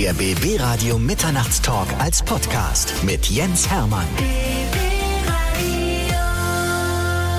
Der BB Radio Mitternachtstalk als Podcast mit Jens Hermann.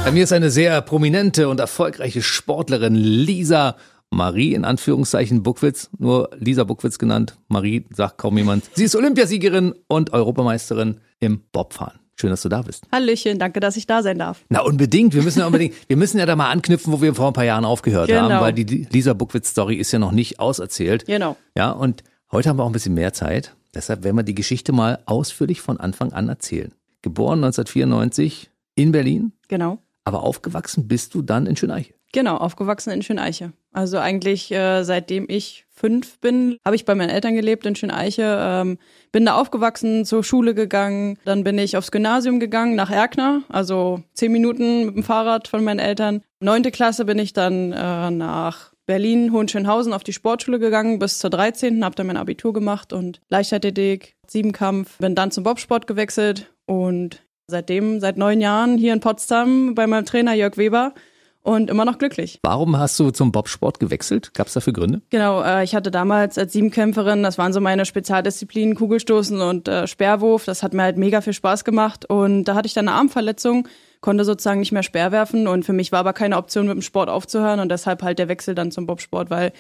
Bei mir ist eine sehr prominente und erfolgreiche Sportlerin, Lisa Marie in Anführungszeichen Buckwitz, nur Lisa Buckwitz genannt. Marie sagt kaum jemand. Sie ist Olympiasiegerin und Europameisterin im Bobfahren. Schön, dass du da bist. Hallöchen, danke, dass ich da sein darf. Na, unbedingt. Wir müssen ja unbedingt, wir müssen ja da mal anknüpfen, wo wir vor ein paar Jahren aufgehört Genau. haben, weil die Lisa Buckwitz-Story ist ja noch nicht auserzählt. Genau. Ja, und heute haben wir auch ein bisschen mehr Zeit. Deshalb werden wir die Geschichte mal ausführlich von Anfang an erzählen. Geboren 1994 in Berlin, Genau. aber aufgewachsen bist du dann in Schöneiche. Genau, aufgewachsen in Schöneiche. Also eigentlich äh, seitdem ich fünf bin, habe ich bei meinen Eltern gelebt in Schöneiche. Ähm, bin da aufgewachsen, zur Schule gegangen. Dann bin ich aufs Gymnasium gegangen, nach Erkner, also zehn Minuten mit dem Fahrrad von meinen Eltern. Neunte Klasse bin ich dann äh, nach Berlin, Hohenschönhausen auf die Sportschule gegangen bis zur 13. Habe dann mein Abitur gemacht und Leichtathletik, Siebenkampf. Bin dann zum Bobsport gewechselt und seitdem, seit neun Jahren hier in Potsdam bei meinem Trainer Jörg Weber und immer noch glücklich. Warum hast du zum Bobsport gewechselt? Gab es dafür Gründe? Genau, äh, ich hatte damals als Siebenkämpferin, das waren so meine Spezialdisziplinen, Kugelstoßen und äh, Speerwurf. Das hat mir halt mega viel Spaß gemacht. Und da hatte ich dann eine Armverletzung, konnte sozusagen nicht mehr Speer werfen. Und für mich war aber keine Option, mit dem Sport aufzuhören. Und deshalb halt der Wechsel dann zum Bobsport, weil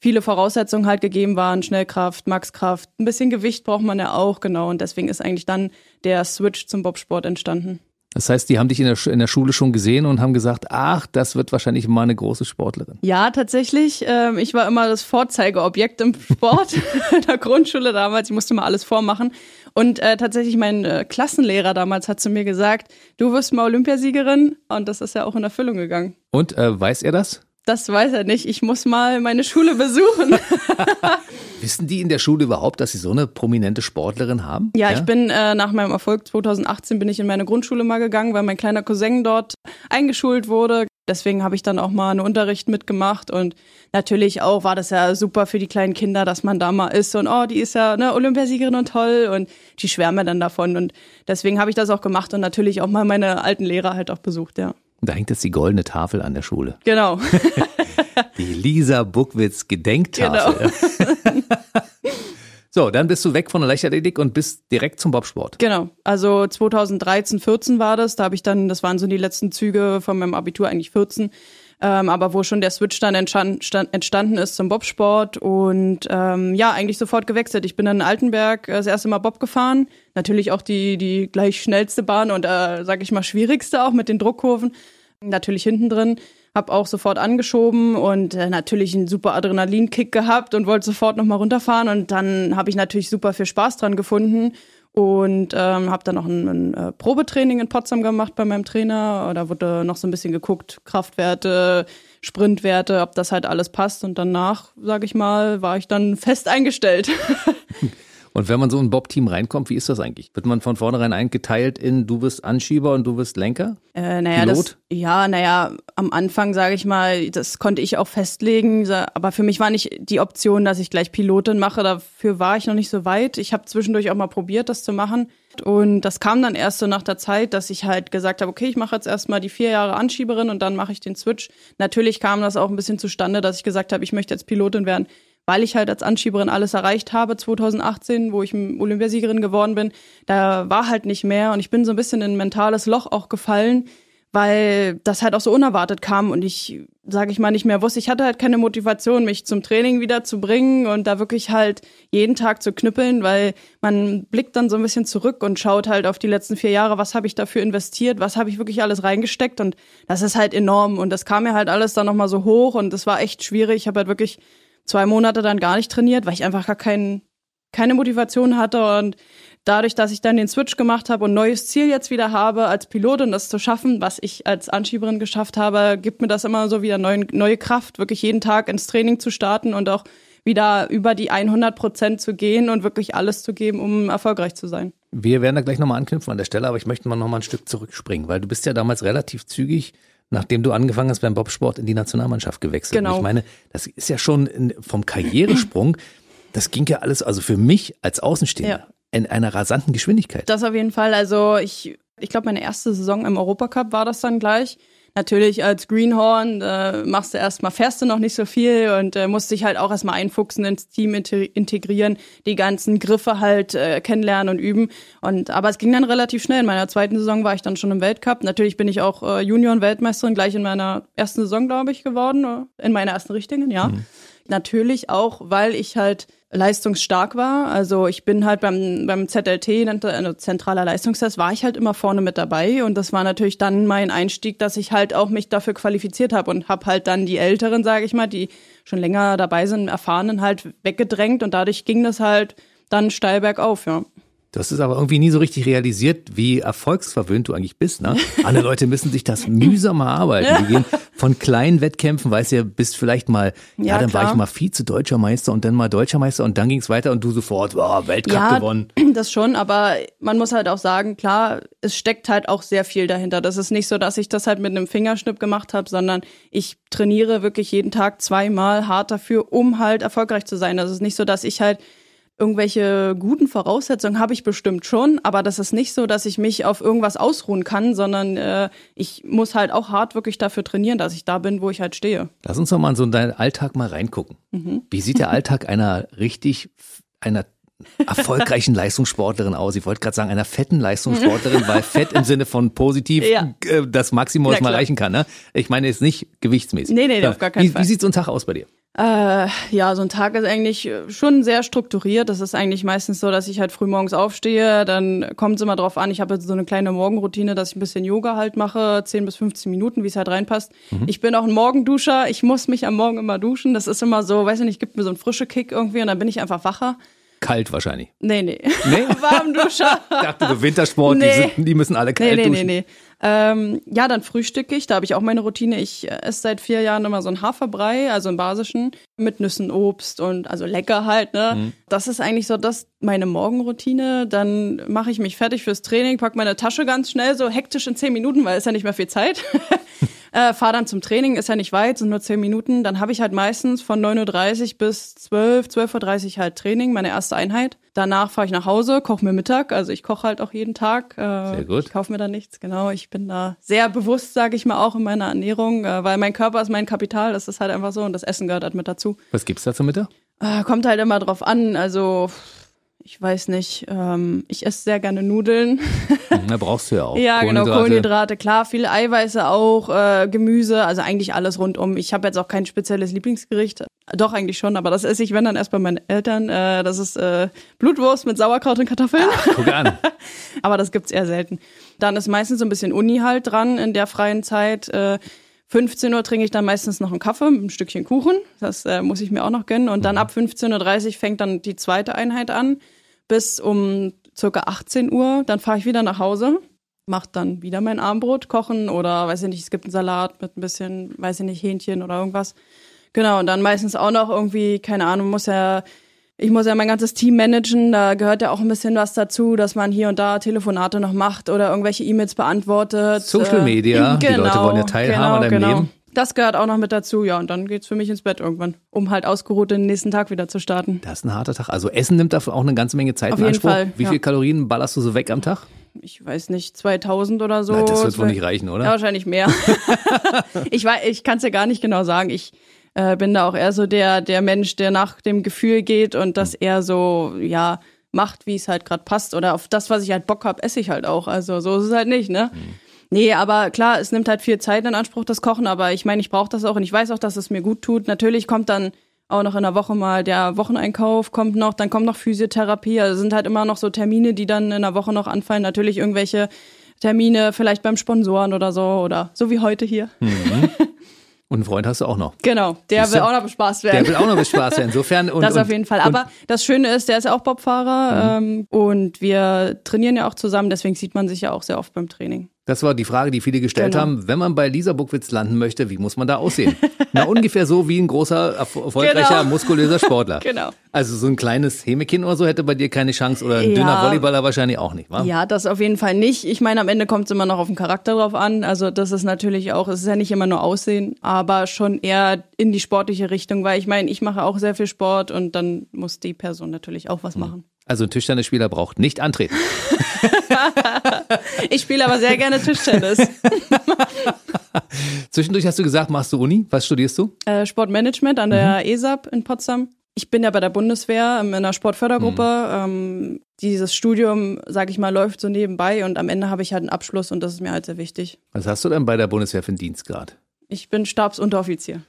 viele Voraussetzungen halt gegeben waren. Schnellkraft, Maxkraft, ein bisschen Gewicht braucht man ja auch, genau. Und deswegen ist eigentlich dann der Switch zum Bobsport entstanden. Das heißt, die haben dich in der, Sch- in der Schule schon gesehen und haben gesagt, ach, das wird wahrscheinlich mal eine große Sportlerin. Ja, tatsächlich. Ähm, ich war immer das Vorzeigeobjekt im Sport in der Grundschule damals. Ich musste mal alles vormachen. Und äh, tatsächlich mein äh, Klassenlehrer damals hat zu mir gesagt, du wirst mal Olympiasiegerin. Und das ist ja auch in Erfüllung gegangen. Und äh, weiß er das? Das weiß er nicht. Ich muss mal meine Schule besuchen. Wissen die in der Schule überhaupt, dass sie so eine prominente Sportlerin haben? Ja, ich bin äh, nach meinem Erfolg 2018 bin ich in meine Grundschule mal gegangen, weil mein kleiner Cousin dort eingeschult wurde. Deswegen habe ich dann auch mal einen Unterricht mitgemacht und natürlich auch war das ja super für die kleinen Kinder, dass man da mal ist und oh, die ist ja ne, Olympiasiegerin und toll und die schwärmen dann davon und deswegen habe ich das auch gemacht und natürlich auch mal meine alten Lehrer halt auch besucht, ja. Da hängt jetzt die goldene Tafel an der Schule. Genau. Die Lisa Buckwitz Gedenktafel. so, dann bist du weg von der Leichtathletik und bist direkt zum Bobsport. Genau. Also 2013, 14 war das. Da habe ich dann, das waren so die letzten Züge von meinem Abitur, eigentlich 14. Ähm, aber wo schon der Switch dann entstand, stand, entstanden ist zum Bobsport und ähm, ja, eigentlich sofort gewechselt. Ich bin dann in Altenberg äh, das erste Mal Bob gefahren. Natürlich auch die, die gleich schnellste Bahn und, äh, sag ich mal, schwierigste auch mit den Druckkurven. Natürlich hinten drin. Hab auch sofort angeschoben und äh, natürlich einen super Adrenalinkick gehabt und wollte sofort nochmal runterfahren. Und dann habe ich natürlich super viel Spaß dran gefunden und ähm, habe dann noch ein, ein äh, Probetraining in Potsdam gemacht bei meinem Trainer. Da wurde noch so ein bisschen geguckt, Kraftwerte, Sprintwerte, ob das halt alles passt. Und danach, sage ich mal, war ich dann fest eingestellt. Und wenn man so in ein Bob-Team reinkommt, wie ist das eigentlich? Wird man von vornherein eingeteilt in du bist Anschieber und du bist Lenker? Äh, naja, Pilot? das, ja, naja, am Anfang sage ich mal, das konnte ich auch festlegen, aber für mich war nicht die Option, dass ich gleich Pilotin mache. Dafür war ich noch nicht so weit. Ich habe zwischendurch auch mal probiert, das zu machen. Und das kam dann erst so nach der Zeit, dass ich halt gesagt habe, okay, ich mache jetzt erstmal die vier Jahre Anschieberin und dann mache ich den Switch. Natürlich kam das auch ein bisschen zustande, dass ich gesagt habe, ich möchte jetzt Pilotin werden, weil ich halt als Anschieberin alles erreicht habe 2018, wo ich Olympiasiegerin geworden bin. Da war halt nicht mehr und ich bin so ein bisschen in ein mentales Loch auch gefallen, weil das halt auch so unerwartet kam und ich, sage ich mal, nicht mehr wusste. Ich hatte halt keine Motivation, mich zum Training wieder zu bringen und da wirklich halt jeden Tag zu knüppeln, weil man blickt dann so ein bisschen zurück und schaut halt auf die letzten vier Jahre, was habe ich dafür investiert, was habe ich wirklich alles reingesteckt und das ist halt enorm und das kam mir halt alles dann nochmal so hoch und das war echt schwierig. Ich habe halt wirklich zwei Monate dann gar nicht trainiert, weil ich einfach gar kein, keine Motivation hatte und dadurch, dass ich dann den Switch gemacht habe und neues Ziel jetzt wieder habe, als Pilotin das zu schaffen, was ich als Anschieberin geschafft habe, gibt mir das immer so wieder neue, neue Kraft, wirklich jeden Tag ins Training zu starten und auch wieder über die 100 Prozent zu gehen und wirklich alles zu geben, um erfolgreich zu sein. Wir werden da gleich nochmal anknüpfen an der Stelle, aber ich möchte mal nochmal ein Stück zurückspringen, weil du bist ja damals relativ zügig, nachdem du angefangen hast beim Bobsport, in die Nationalmannschaft gewechselt. Genau. Und ich meine, das ist ja schon in, vom Karrieresprung, das ging ja alles, also für mich als Außenstehender, Ja. in einer rasanten Geschwindigkeit. Das auf jeden Fall. Also ich, ich glaube, meine erste Saison im Europacup war das dann gleich. Natürlich als Greenhorn äh, machst du erstmal, fährst du noch nicht so viel und äh, musst dich halt auch erstmal einfuchsen ins Team integrieren, die ganzen Griffe halt äh, kennenlernen und üben. Und aber es ging dann relativ schnell. In meiner zweiten Saison war ich dann schon im Weltcup. Natürlich bin ich auch äh, Junioren-Weltmeisterin gleich in meiner ersten Saison, glaube ich, geworden. Äh, in meiner ersten richtigen, ja. Mhm. Natürlich auch, weil ich halt leistungsstark war. Also ich bin halt beim, beim ZLT, also zentraler Leistungstest, war ich halt immer vorne mit dabei und das war natürlich dann mein Einstieg, dass ich halt auch mich dafür qualifiziert habe und habe halt dann die Älteren, sage ich mal, die schon länger dabei sind, Erfahrenen halt weggedrängt und dadurch ging das halt dann steil bergauf, ja. Du hast es aber irgendwie nie so richtig realisiert, wie erfolgsverwöhnt du eigentlich bist. Ne? Alle Leute müssen sich das mühsam erarbeiten. Die gehen von kleinen Wettkämpfen, weißt du, bist vielleicht mal, ja, ja dann klar. war ich mal Vize-Deutscher Meister und dann mal Deutscher Meister und dann ging es weiter und du sofort, oh, Weltcup ja, gewonnen. Das schon, aber man muss halt auch sagen, klar, es steckt halt auch sehr viel dahinter. Das ist nicht so, dass ich das halt mit einem Fingerschnipp gemacht habe, sondern ich trainiere wirklich jeden Tag zweimal hart dafür, um halt erfolgreich zu sein. Das ist nicht so, dass ich halt Irgendwelche guten Voraussetzungen habe ich bestimmt schon, aber das ist nicht so, dass ich mich auf irgendwas ausruhen kann, sondern äh, ich muss halt auch hart wirklich dafür trainieren, dass ich da bin, wo ich halt stehe. Lass uns doch mal so in deinen Alltag mal reingucken. Mhm. Wie sieht der Alltag einer richtig, einer erfolgreichen Leistungssportlerin aus. Ich wollte gerade sagen, einer fetten Leistungssportlerin, weil fett im Sinne von positiv ja. äh, das Maximum, was man erreichen kann. Ne? Ich meine jetzt nicht gewichtsmäßig. Nee, nee, auf gar keinen wie, Fall. Wie sieht so ein Tag aus bei dir? Äh, ja, so ein Tag ist eigentlich schon sehr strukturiert. Das ist eigentlich meistens so, dass ich halt früh morgens aufstehe. Dann kommt es immer drauf an. Ich habe jetzt so eine kleine Morgenroutine, dass ich ein bisschen Yoga halt mache, 10 bis 15 Minuten, wie es halt reinpasst. Mhm. Ich bin auch ein Morgenduscher. Ich muss mich am Morgen immer duschen. Das ist immer so, weiß ich nicht, gibt mir so einen frische Kick irgendwie und dann bin ich einfach wacher. Kalt wahrscheinlich. Nee, nee. Nee? Warmduscher. ich dachte, du Wintersport, nee. die, sind, die, müssen alle kalt nee, nee, duschen. Nee, nee, nee. Ähm, ja, dann frühstücke ich. Da habe ich auch meine Routine. Ich esse seit vier Jahren immer so einen Haferbrei, also einen basischen, mit Nüssen, Obst und also lecker halt. Ne? Mhm. Das ist eigentlich so das meine Morgenroutine. Dann mache ich mich fertig fürs Training, pack meine Tasche ganz schnell, so hektisch in zehn Minuten, weil es ja nicht mehr viel Zeit. Äh, fahr dann zum Training, ist ja nicht weit, sind nur zehn Minuten. Dann habe ich halt meistens von 9.30 Uhr bis 12, 12.30 Uhr halt Training, meine erste Einheit. Danach fahre ich nach Hause, koche mir Mittag. Also ich koche halt auch jeden Tag. Äh, sehr gut. Ich kaufe mir da nichts, genau. Ich bin da sehr bewusst, sage ich mal, auch in meiner Ernährung, äh, weil mein Körper ist mein Kapital. Das ist halt einfach so und das Essen gehört halt mit dazu. Was gibt's da zum Mittag? Äh, kommt halt immer drauf an. Also ich weiß nicht, ähm, ich esse sehr gerne Nudeln. Da brauchst du ja auch. ja, genau, Kohlenhydrate. klar, viele Eiweiße auch, äh, Gemüse, also eigentlich alles rundum. Ich habe jetzt auch kein spezielles Lieblingsgericht. Doch, eigentlich schon, aber das esse ich, wenn dann erst bei meinen Eltern. Äh, das ist äh, Blutwurst mit Sauerkraut und Kartoffeln. Ach, guck an. aber das gibt's eher selten. Dann ist meistens so ein bisschen Uni halt dran in der freien Zeit. Äh, 15 Uhr trinke ich dann meistens noch einen Kaffee mit ein Stückchen Kuchen. Das äh, muss ich mir auch noch gönnen. Und dann mhm. ab 15.30 Uhr fängt dann die zweite Einheit an bis um circa 18 Uhr. Dann fahre ich wieder nach Hause, mache dann wieder mein Armbrot, kochen oder weiß ich nicht, es gibt einen Salat mit ein bisschen, weiß ich nicht, Hähnchen oder irgendwas. Genau, und dann meistens auch noch irgendwie, keine Ahnung, muss ja ich muss ja mein ganzes Team managen, da gehört ja auch ein bisschen was dazu, dass man hier und da Telefonate noch macht oder irgendwelche E-Mails beantwortet. Social Media, genau, die Leute wollen ja teilhaben genau, an deinem genau. Leben. Das gehört auch noch mit dazu, ja. Und dann geht's für mich ins Bett irgendwann, um halt ausgeruht den nächsten Tag wieder zu starten. Das ist ein harter Tag. Also Essen nimmt dafür auch eine ganze Menge Zeit Auf in Anspruch. Fall, Wie ja. viel Kalorien ballerst du so weg am Tag? Ich weiß nicht, 2000 oder so. Na, das wird wohl nicht reichen, oder? Ja, wahrscheinlich mehr. ich weiß, ich kann es ja gar nicht genau sagen. Ich äh, bin da auch eher so der, der Mensch, der nach dem Gefühl geht und das hm. eher so, ja, macht, wie es halt gerade passt. Oder auf das, was ich halt Bock hab, esse ich halt auch. Also so ist es halt nicht, ne? Mhm. Nee, aber klar, es nimmt halt viel Zeit in Anspruch, das Kochen, aber ich meine, ich brauche das auch und ich weiß auch, dass es mir gut tut. Natürlich kommt dann auch noch in der Woche mal der Wocheneinkauf kommt noch, dann kommt noch Physiotherapie, also sind halt immer noch so Termine, die dann in der Woche noch anfallen. Natürlich irgendwelche Termine vielleicht beim Sponsoren oder so oder so wie heute hier. Mhm. Und einen Freund hast du auch noch. Genau, der Siehst will auch noch bespaßt werden. Der will auch noch bespaßt werden. Insofern. Und, das auf jeden Fall. Aber das Schöne ist, der ist ja auch Bobfahrer mhm. ähm, und wir trainieren ja auch zusammen, deswegen sieht man sich ja auch sehr oft beim Training. Das war die Frage, die viele gestellt genau. haben. Wenn man bei Lisa Buckwitz landen möchte, wie muss man da aussehen? Na, ungefähr so wie ein großer, erfolgreicher, genau. muskulöser Sportler. genau. Also so ein kleines Hämekin oder so hätte bei dir keine Chance oder ein ja. dünner Volleyballer wahrscheinlich auch nicht, wa? Ja, das auf jeden Fall nicht. Ich meine, am Ende kommt es immer noch auf den Charakter drauf an. Also das ist natürlich auch, es ist ja nicht immer nur Aussehen, aber schon eher in die sportliche Richtung, weil ich meine, ich mache auch sehr viel Sport und dann muss die Person natürlich auch was hm. machen. Also ein Tischtennisspieler braucht nicht antreten. ich spiele aber sehr gerne Tischtennis. Zwischendurch hast du gesagt, machst du Uni? Was studierst du? Äh, Sportmanagement an der mhm. ESAP in Potsdam. Ich bin ja bei der Bundeswehr in einer Sportfördergruppe. Mhm. Ähm, dieses Studium, sag ich mal, läuft so nebenbei und am Ende habe ich halt einen Abschluss und das ist mir halt sehr wichtig. Was hast du denn bei der Bundeswehr für einen Dienstgrad? Ich bin Stabsunteroffizier.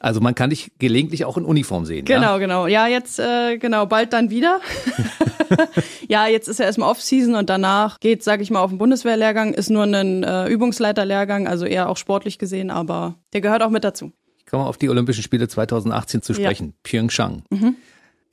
Also man kann dich gelegentlich auch in Uniform sehen. Genau, ja? genau. Ja, jetzt äh, genau bald dann wieder. ja, jetzt ist ja erstmal Off-Season und danach geht, sag ich mal, auf den Bundeswehrlehrgang. Ist nur ein äh, Übungsleiterlehrgang, also eher auch sportlich gesehen, aber der gehört auch mit dazu. Ich komme auf die Olympischen Spiele 2018 zu sprechen. Ja. Pyeongchang. Mhm.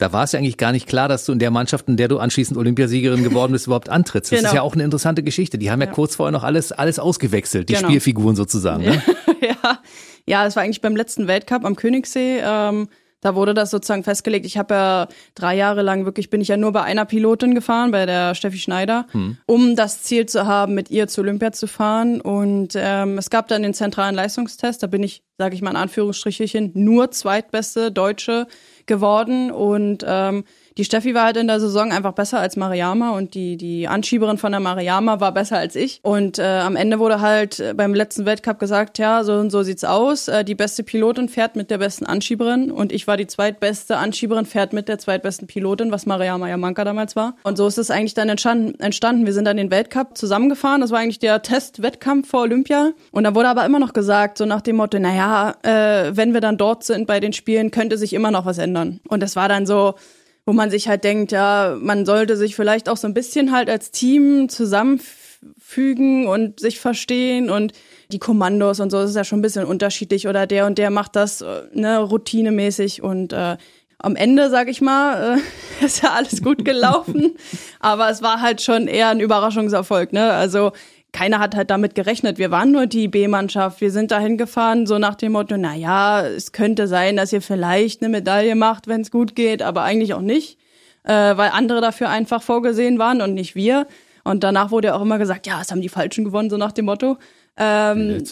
Da war es ja eigentlich gar nicht klar, dass du in der Mannschaft, in der du anschließend Olympiasiegerin geworden bist, überhaupt antrittst. Das genau. ist ja auch eine interessante Geschichte. Die haben ja, ja kurz vorher noch alles, alles ausgewechselt, die genau. Spielfiguren sozusagen. Ne? ja. ja, das war eigentlich beim letzten Weltcup am Königssee. Ähm, da wurde das sozusagen festgelegt. Ich habe ja drei Jahre lang wirklich, bin ich ja nur bei einer Pilotin gefahren, bei der Steffi Schneider, hm. um das Ziel zu haben, mit ihr zu Olympia zu fahren. Und ähm, es gab dann den zentralen Leistungstest. Da bin ich, sage ich mal in Anführungsstrichelchen, nur zweitbeste Deutsche geworden. Und ähm, die Steffi war halt in der Saison einfach besser als Mariama und die, die Anschieberin von der Mariama war besser als ich. Und äh, am Ende wurde halt äh, beim letzten Weltcup gesagt, ja, so und so sieht's aus. Äh, die beste Pilotin fährt mit der besten Anschieberin und ich war die zweitbeste Anschieberin, fährt mit der zweitbesten Pilotin, was Mariama Yamanka damals war. Und so ist es eigentlich dann entstanden. entstanden. Wir sind dann den Weltcup zusammengefahren. Das war eigentlich der Testwettkampf vor Olympia. Und da wurde aber immer noch gesagt, so nach dem Motto, naja, äh, wenn wir dann dort sind bei den Spielen, könnte sich immer noch was ändern. Und das war dann so, wo man sich halt denkt, ja, man sollte sich vielleicht auch so ein bisschen halt als Team zusammenfügen und sich verstehen und die Kommandos und so, ist ja schon ein bisschen unterschiedlich oder der und der macht das ne, routinemäßig und äh, am Ende, sag ich mal, äh, ist ja alles gut gelaufen, aber es war halt schon eher ein Überraschungserfolg, ne? Also keiner hat halt damit gerechnet. Wir waren nur die B-Mannschaft. Wir sind dahin gefahren, so nach dem Motto, na ja, es könnte sein, dass ihr vielleicht eine Medaille macht, wenn es gut geht, aber eigentlich auch nicht, äh, weil andere dafür einfach vorgesehen waren und nicht wir. Und danach wurde ja auch immer gesagt, ja, es haben die Falschen gewonnen, so nach dem Motto. Ähm,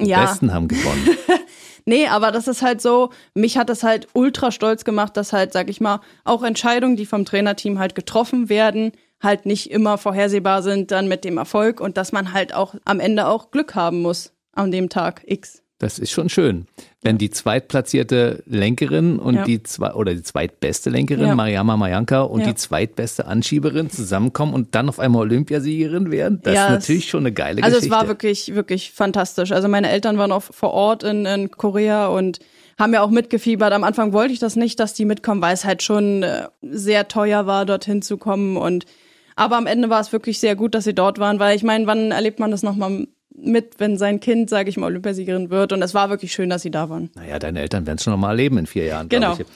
die ja. Besten haben gewonnen. nee, aber das ist halt so, mich hat das halt ultra stolz gemacht, dass halt, sag ich mal, auch Entscheidungen, die vom Trainerteam halt getroffen werden, halt nicht immer vorhersehbar sind dann mit dem Erfolg und dass man halt auch am Ende auch Glück haben muss an dem Tag X. Das ist schon schön. Wenn die zweitplatzierte Lenkerin und ja. die zwei oder die zweitbeste Lenkerin, ja. Mariama Mayanka, und ja. die zweitbeste Anschieberin zusammenkommen und dann auf einmal Olympiasiegerin werden, das ist natürlich schon eine geile also Geschichte. Also es war wirklich, wirklich fantastisch. Also meine Eltern waren auch vor Ort in, in Korea und haben ja auch mitgefiebert. Am Anfang wollte ich das nicht, dass die mitkommen, weil es halt schon äh, sehr teuer war, dorthin zu kommen und aber am Ende war es wirklich sehr gut, dass sie dort waren, weil ich meine, wann erlebt man das nochmal mit, wenn sein Kind, sage ich mal, Olympiasiegerin wird. Und es war wirklich schön, dass sie da waren. Naja, deine Eltern werden es schon nochmal erleben in vier Jahren. Genau. Ich.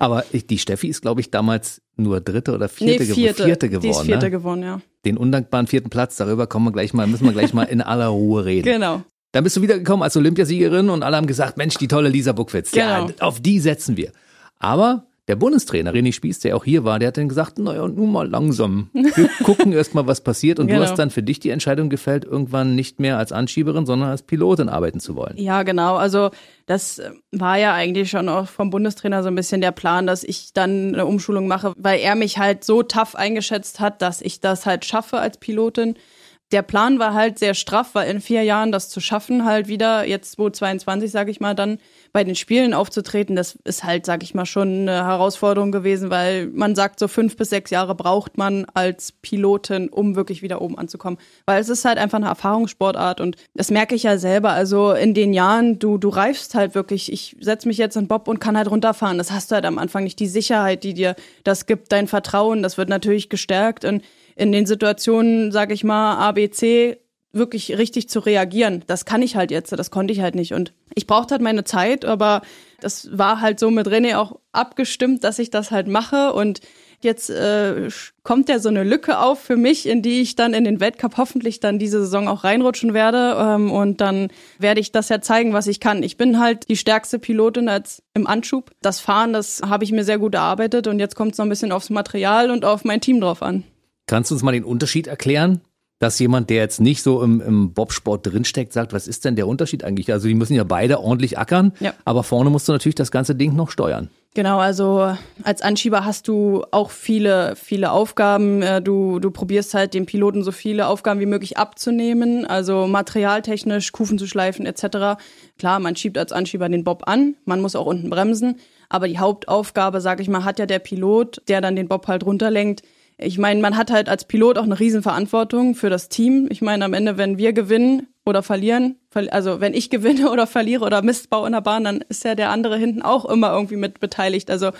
Aber die Steffi ist, glaube ich, damals nur dritte oder vierte, nee, vierte, vierte geworden. Die ist vierte ne? geworden, ja. Den undankbaren vierten Platz, darüber kommen wir gleich mal, müssen wir gleich mal in aller Ruhe reden. Genau. Dann bist du wiedergekommen als Olympiasiegerin und alle haben gesagt, Mensch, die tolle Lisa Buckwitz. Genau. Ja, auf die setzen wir. Aber der Bundestrainer René Spieß, der auch hier war, der hat dann gesagt, naja, nun mal langsam. Wir gucken erst mal, was passiert. Und genau. du hast dann für dich die Entscheidung gefällt, irgendwann nicht mehr als Anschieberin, sondern als Pilotin arbeiten zu wollen. Ja, genau. Also das war ja eigentlich schon auch vom Bundestrainer so ein bisschen der Plan, dass ich dann eine Umschulung mache, weil er mich halt so tough eingeschätzt hat, dass ich das halt schaffe als Pilotin der Plan war halt sehr straff, weil in vier Jahren das zu schaffen, halt wieder jetzt 2022, sage ich mal, dann bei den Spielen aufzutreten, das ist halt, sag ich mal, schon eine Herausforderung gewesen, weil man sagt, so fünf bis sechs Jahre braucht man als Pilotin, um wirklich wieder oben anzukommen. Weil es ist halt einfach eine Erfahrungssportart und das merke ich ja selber. Also in den Jahren, du, du reifst halt wirklich. Ich setze mich jetzt in Bob und kann halt runterfahren. Das hast du halt am Anfang nicht. Die Sicherheit, die dir das gibt, dein Vertrauen, das wird natürlich gestärkt. Und in den Situationen, sag ich mal, A, B, C, wirklich richtig zu reagieren. Das kann ich halt jetzt, das konnte ich halt nicht. Und ich brauchte halt meine Zeit, aber das war halt so mit René auch abgestimmt, dass ich das halt mache. Und jetzt äh, kommt ja so eine Lücke auf für mich, in die ich dann in den Weltcup hoffentlich dann diese Saison auch reinrutschen werde. Ähm, und dann werde ich das ja zeigen, was ich kann. Ich bin halt die stärkste Pilotin als im Anschub. Das Fahren, das habe ich mir sehr gut erarbeitet. Und jetzt kommt es noch ein bisschen aufs Material und auf mein Team drauf an. Kannst du uns mal den Unterschied erklären dass jemand, der jetzt nicht so im, im Bobsport drinsteckt, sagt, was ist denn der Unterschied eigentlich? Also die müssen ja beide ordentlich ackern, Ja. aber vorne musst du natürlich das ganze Ding noch steuern. Genau, also als Anschieber hast du auch viele, viele Aufgaben. Äh, Du, du probierst halt dem Piloten so viele Aufgaben wie möglich abzunehmen, also materialtechnisch, Kufen zu schleifen etc. Klar, man schiebt als Anschieber den Bob an, man muss auch unten bremsen, aber die Hauptaufgabe, sag ich mal, hat ja der Pilot, der dann den Bob halt runterlenkt. Ich meine, man hat halt als Pilot auch eine Riesenverantwortung für das Team. Ich meine, am Ende, wenn wir gewinnen oder verlieren, verli- also wenn ich gewinne oder verliere oder Mist baue in der Bahn, dann ist ja der andere hinten auch immer irgendwie mit beteiligt. Also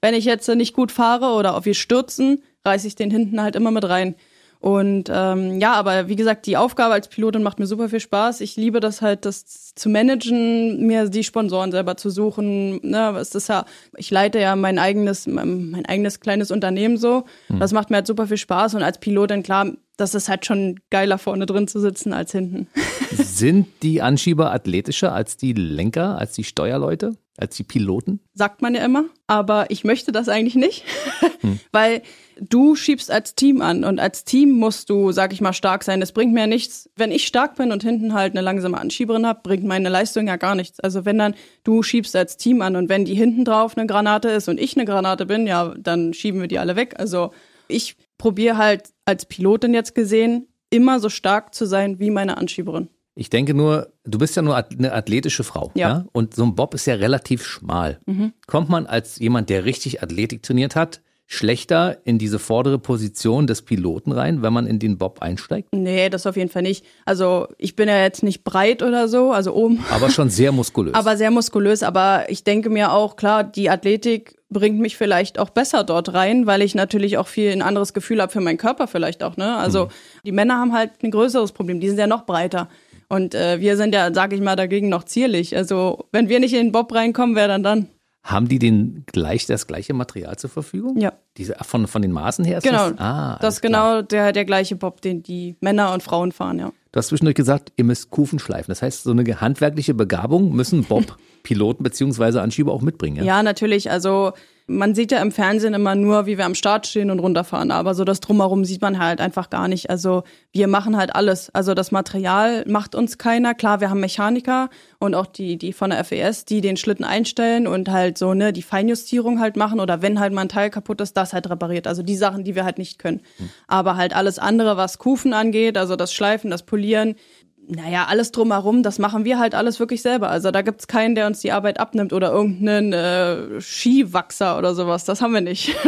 wenn ich jetzt nicht gut fahre oder auf wir stürzen, reiße ich den hinten halt immer mit rein. Und ähm, ja, aber wie gesagt, die Aufgabe als Pilotin macht mir super viel Spaß. Ich liebe das halt, das zu managen, mir die Sponsoren selber zu suchen. Ne, es ist ja, ich leite ja mein eigenes, mein, mein eigenes kleines Unternehmen so. Das macht mir halt super viel Spaß. Und als Pilotin, klar, das ist halt schon geiler vorne drin zu sitzen als hinten. Sind die Anschieber athletischer als die Lenker, als die Steuerleute, als die Piloten? sagt man ja immer. Aber ich möchte das eigentlich nicht, weil du schiebst als Team an und als Team musst du, sag ich mal, stark sein. Das bringt mir nichts. Wenn ich stark bin und hinten halt eine langsame Anschieberin habe, bringt meine Leistung ja gar nichts. Also wenn dann du schiebst als Team an und wenn die hinten drauf eine Granate ist und ich eine Granate bin, ja, dann schieben wir die alle weg. Also ich probiere halt als Pilotin jetzt gesehen, immer so stark zu sein wie meine Anschieberin. Ich denke nur, du bist ja nur eine athletische Frau. Ja. Mhm. Und so ein Bob ist ja relativ schmal. Kommt man als jemand, der richtig Athletik trainiert hat, schlechter in diese vordere Position des Piloten rein, wenn man in den Bob einsteigt? Nee, das auf jeden Fall nicht. Also ich bin ja jetzt nicht breit oder so, also oben Aber schon sehr muskulös. aber sehr muskulös. Aber ich denke mir auch, klar, die Athletik bringt mich vielleicht auch besser dort rein, weil ich natürlich auch viel ein anderes Gefühl habe für meinen Körper vielleicht auch. Ne? Also die Männer haben halt ein größeres Problem, die sind ja noch breiter. Und äh, wir sind ja, sage ich mal, dagegen noch zierlich. Also wenn wir nicht in den Bob reinkommen, wer dann dann? Haben die den gleich das gleiche Material zur Verfügung? Ja. Diese von, von den Maßen her ist Genau, das? Ah, das ist genau der, der gleiche Bob, den die Männer und Frauen fahren, ja. Du hast zwischendurch gesagt, ihr müsst Kufen schleifen. Das heißt, so eine handwerkliche Begabung müssen Bob-Piloten beziehungsweise Anschieber auch mitbringen. Ja? Ja, natürlich. Also man sieht ja im Fernsehen immer nur, wie wir am Start stehen und runterfahren. Aber so das Drumherum sieht man halt einfach gar nicht. Also wir machen halt alles. Also das Material macht uns keiner. Klar, wir haben Mechaniker und auch die, die von der FES, die den Schlitten einstellen und halt so, ne, die Feinjustierung halt machen. Oder wenn halt mal ein Teil kaputt ist, das halt repariert. Also die Sachen, die wir halt nicht können. Aber halt alles andere, was Kufen angeht, also das Schleifen, das Polieren, naja, alles drumherum, das machen wir halt alles wirklich selber. Also da gibt's keinen, der uns die Arbeit abnimmt oder irgendeinen äh, Skiwachser oder sowas. Das haben wir nicht.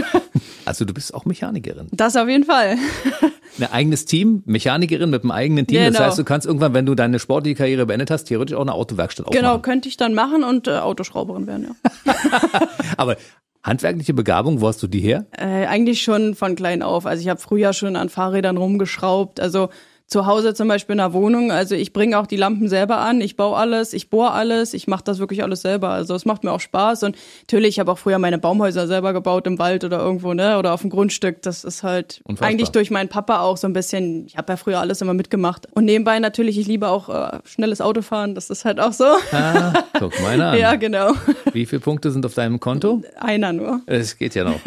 Also du bist auch Mechanikerin. Das auf jeden Fall. Ein eigenes Team, Mechanikerin mit einem eigenen Team. Das Genau. heißt, du kannst irgendwann, wenn du deine sportliche Karriere beendet hast, theoretisch auch eine Autowerkstatt Genau, aufmachen. könnte ich dann machen und äh, Autoschrauberin werden, ja. Aber handwerkliche Begabung, wo hast du die her? Äh, eigentlich schon von klein auf. Also ich habe früher schon an Fahrrädern rumgeschraubt. Also zu Hause zum Beispiel in der Wohnung. Also ich bringe auch die Lampen selber an, ich baue alles, ich bohre alles, ich mache das wirklich alles selber. Also es macht mir auch Spaß. Und natürlich, ich habe auch früher meine Baumhäuser selber gebaut im Wald oder irgendwo, ne? Oder auf dem Grundstück. Das ist halt Unfassbar. eigentlich durch meinen Papa auch so ein bisschen, ich habe ja früher alles immer mitgemacht. Und nebenbei natürlich, ich liebe auch äh, schnelles Autofahren, das ist halt auch so. Ah, guck mal an. ja, genau. Wie viele Punkte sind auf deinem Konto? Einer nur. Es geht ja noch.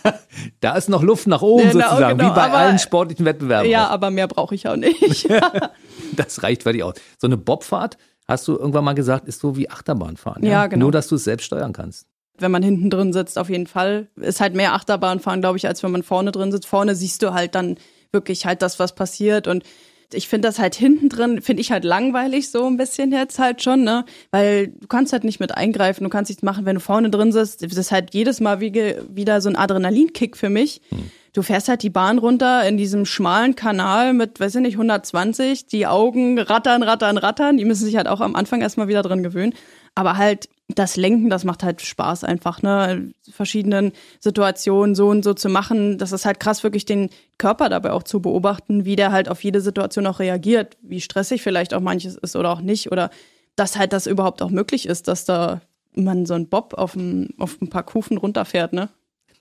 da ist noch Luft nach oben Genau, sozusagen, genau, wie bei aber- allen sportlichen Wettbewerben. Ja, auch. aber mehr brauche ich auch nicht. Das reicht völlig aus. So eine Bobfahrt, hast du irgendwann mal gesagt, ist so wie Achterbahnfahren. Ja, genau. Nur, dass du es selbst steuern kannst. wenn man hinten drin sitzt, auf jeden Fall. Ist halt mehr Achterbahnfahren, glaube ich, als wenn man vorne drin sitzt. Vorne siehst du halt dann wirklich halt das, was passiert. Und ich finde das halt hinten drin, finde ich halt langweilig so ein bisschen jetzt halt schon, ne? Weil du kannst halt nicht mit eingreifen, du kannst nichts machen, wenn du vorne drin sitzt. Das ist halt jedes Mal wie, wieder so ein Adrenalinkick für mich. Du fährst halt die Bahn runter in diesem schmalen Kanal mit, weiß ich nicht, 120, die Augen rattern, rattern, rattern. Die müssen sich halt auch am Anfang erstmal wieder dran gewöhnen. Aber halt das Lenken, das macht halt Spaß einfach, ne? Verschiedenen Situationen so und so zu machen. Das ist halt krass, wirklich den Körper dabei auch zu beobachten, wie der halt auf jede Situation auch reagiert, wie stressig vielleicht auch manches ist oder auch nicht. Oder dass halt das überhaupt auch möglich ist, dass da man so ein Bob auf ein, auf ein paar Kufen runterfährt, ne?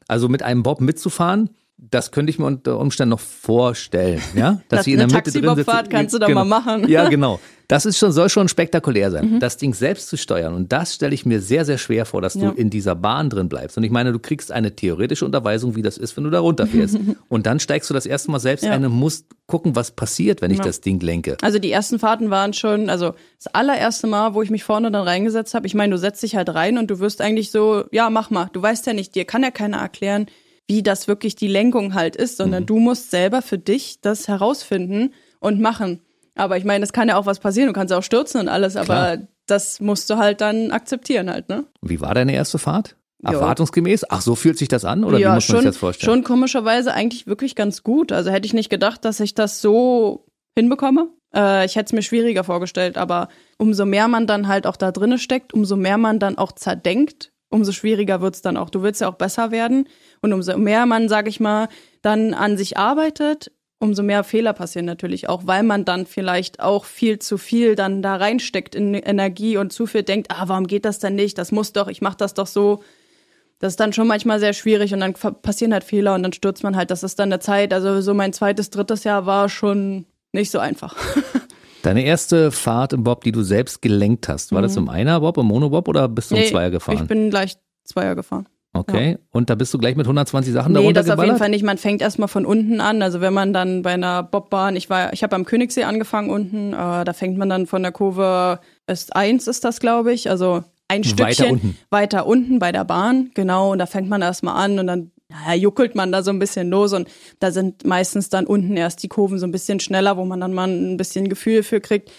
Also mit einem Bob mitzufahren, das könnte ich mir unter Umständen noch vorstellen, ja, dass Das- sie in der Mitte drin. Taxibobfahrt kannst du da genau. mal machen. Ja, genau. Das ist schon, soll schon spektakulär Mhm. sein, das Ding selbst zu steuern. Und das stelle ich mir sehr, sehr schwer vor, dass du Ja. in dieser Bahn drin bleibst. Und ich meine, du kriegst eine theoretische Unterweisung, wie das ist, wenn du da runterfährst. und dann steigst du das erste Mal selbst Ja. ein und musst gucken, was passiert, wenn ich Ja. das Ding lenke. Also die ersten Fahrten waren schon, also das allererste Mal, wo ich mich vorne dann reingesetzt habe. Ich meine, du setzt dich halt rein und du wirst eigentlich so, ja, mach mal. Du weißt ja nicht, dir kann ja keiner erklären, wie das wirklich die Lenkung halt ist, sondern du musst selber für dich das herausfinden und machen. Aber ich meine, es kann ja auch was passieren, du kannst auch stürzen und alles, aber Klar. das musst du halt dann akzeptieren halt, ne? Wie war deine erste Fahrt? Ja. Erwartungsgemäß? Ach, so fühlt sich das an? Oder wie muss man schon, sich das vorstellen? schon komischerweise eigentlich wirklich ganz gut. Also hätte ich nicht gedacht, dass ich das so hinbekomme. Äh, ich hätte es mir schwieriger vorgestellt, aber umso mehr man dann halt auch da drinne steckt, umso mehr man dann auch zerdenkt, umso schwieriger wird's dann auch. Du willst ja auch besser werden und umso mehr man, sag ich mal, dann an sich arbeitet, umso mehr Fehler passieren natürlich auch, weil man dann vielleicht auch viel zu viel dann da reinsteckt in Energie und zu viel denkt, ah, warum geht das denn nicht? Das muss doch, ich mach das doch so. Das ist dann schon manchmal sehr schwierig und dann passieren halt Fehler und dann stürzt man halt. Das ist dann eine Zeit. Also so mein zweites, drittes Jahr war schon nicht so einfach. Deine erste Fahrt im Bob, die du selbst gelenkt hast, war das im Einer-Bob, im Monobob oder bist du im Mhm. Nee, Zweier gefahren? Ich bin gleich Zweier gefahren. Okay. Und da bist du gleich mit 120 Sachen Nee, darunter das auf jeden? Fall nicht. Man fängt erstmal von unten an. Also wenn man dann bei einer Bobbahn, ich war, ich habe am Königssee angefangen unten, äh, da fängt man dann von der Kurve S1 ist das, glaube ich. Also ein Weiter Stückchen unten. weiter unten bei der Bahn, genau. Und da fängt man erstmal an und dann ja, juckelt man da so ein bisschen los und da sind meistens dann unten erst die Kurven so ein bisschen schneller, wo man dann mal ein bisschen Gefühl für kriegt.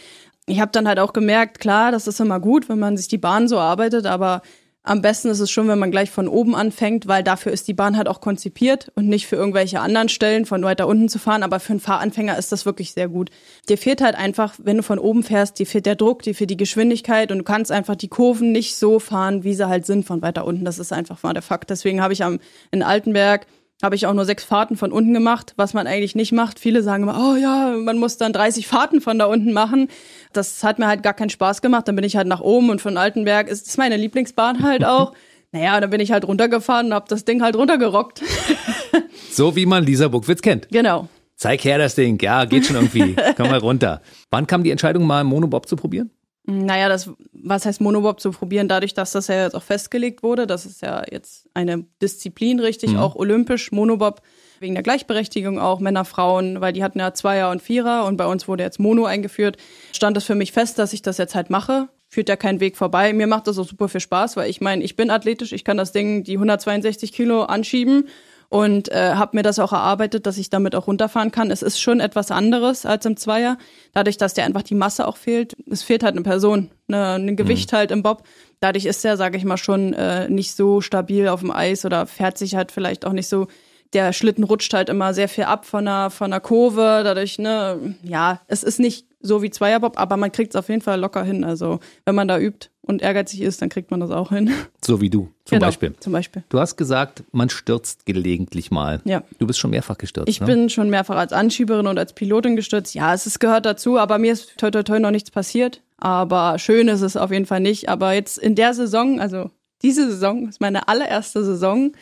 Ich habe dann halt auch gemerkt, klar, das ist immer gut, wenn man sich die Bahn so arbeitet, aber am besten ist es schon, wenn man gleich von oben anfängt, weil dafür ist die Bahn halt auch konzipiert und nicht für irgendwelche anderen Stellen von weiter unten zu fahren. Aber für einen Fahranfänger ist das wirklich sehr gut. Dir fehlt halt einfach, wenn du von oben fährst, dir fehlt der Druck, dir fehlt die Geschwindigkeit und du kannst einfach die Kurven nicht so fahren, wie sie halt sind von weiter unten. Das ist einfach mal der Fakt. Deswegen habe ich am in Altenberg habe ich auch nur sechs Fahrten von unten gemacht, was man eigentlich nicht macht. Viele sagen immer, oh ja, man muss dann 30 Fahrten von da unten machen. Das hat mir halt gar keinen Spaß gemacht. Dann bin ich halt nach oben und von Altenberg ist, ist meine Lieblingsbahn halt auch. Naja, dann bin ich halt runtergefahren und habe das Ding halt runtergerockt. So wie man Lisa Buckwitz kennt. genau. Zeig her das Ding. Ja, geht schon irgendwie. Komm mal runter. Wann kam die Entscheidung, mal Monobob zu probieren? Naja, das, was heißt Monobob zu probieren, dadurch, dass das ja jetzt auch festgelegt wurde, das ist ja jetzt eine Disziplin, richtig, auch olympisch, Monobob, wegen der Gleichberechtigung auch, Männer, Frauen, weil die hatten ja Zweier und Vierer und bei uns wurde jetzt Mono eingeführt, stand es für mich fest, dass ich das jetzt halt mache. Führt ja kein Weg vorbei. Mir macht das auch super viel Spaß, weil ich meine, ich bin athletisch, ich kann das Ding, die 162 Kilo anschieben und äh, habe mir das auch erarbeitet, dass ich damit auch runterfahren kann. Es ist schon etwas anderes als im Zweier, dadurch, dass dir einfach die Masse auch fehlt. Es fehlt halt eine Person, ne, ein Gewicht halt im Bob. Dadurch ist er, sage ich mal, schon äh, nicht so stabil auf dem Eis oder fährt sich halt vielleicht auch nicht so. Der Schlitten rutscht halt immer sehr viel ab von der von der Kurve. Dadurch, ne, ja, es ist nicht so wie Zweierbob, aber man kriegt es auf jeden Fall locker hin. Also wenn man da übt und ehrgeizig ist, dann kriegt man das auch hin. So wie du, zum Genau, Beispiel. Zum Beispiel. Du hast gesagt, man stürzt gelegentlich mal. Ja. Du bist schon mehrfach gestürzt. Ich ne? bin schon mehrfach als Anschieberin und als Pilotin gestürzt. Ja, es ist, gehört dazu, aber mir ist toi toi toi noch nichts passiert. Aber schön ist es auf jeden Fall nicht. Aber jetzt in der Saison, also diese Saison ist meine allererste Saison,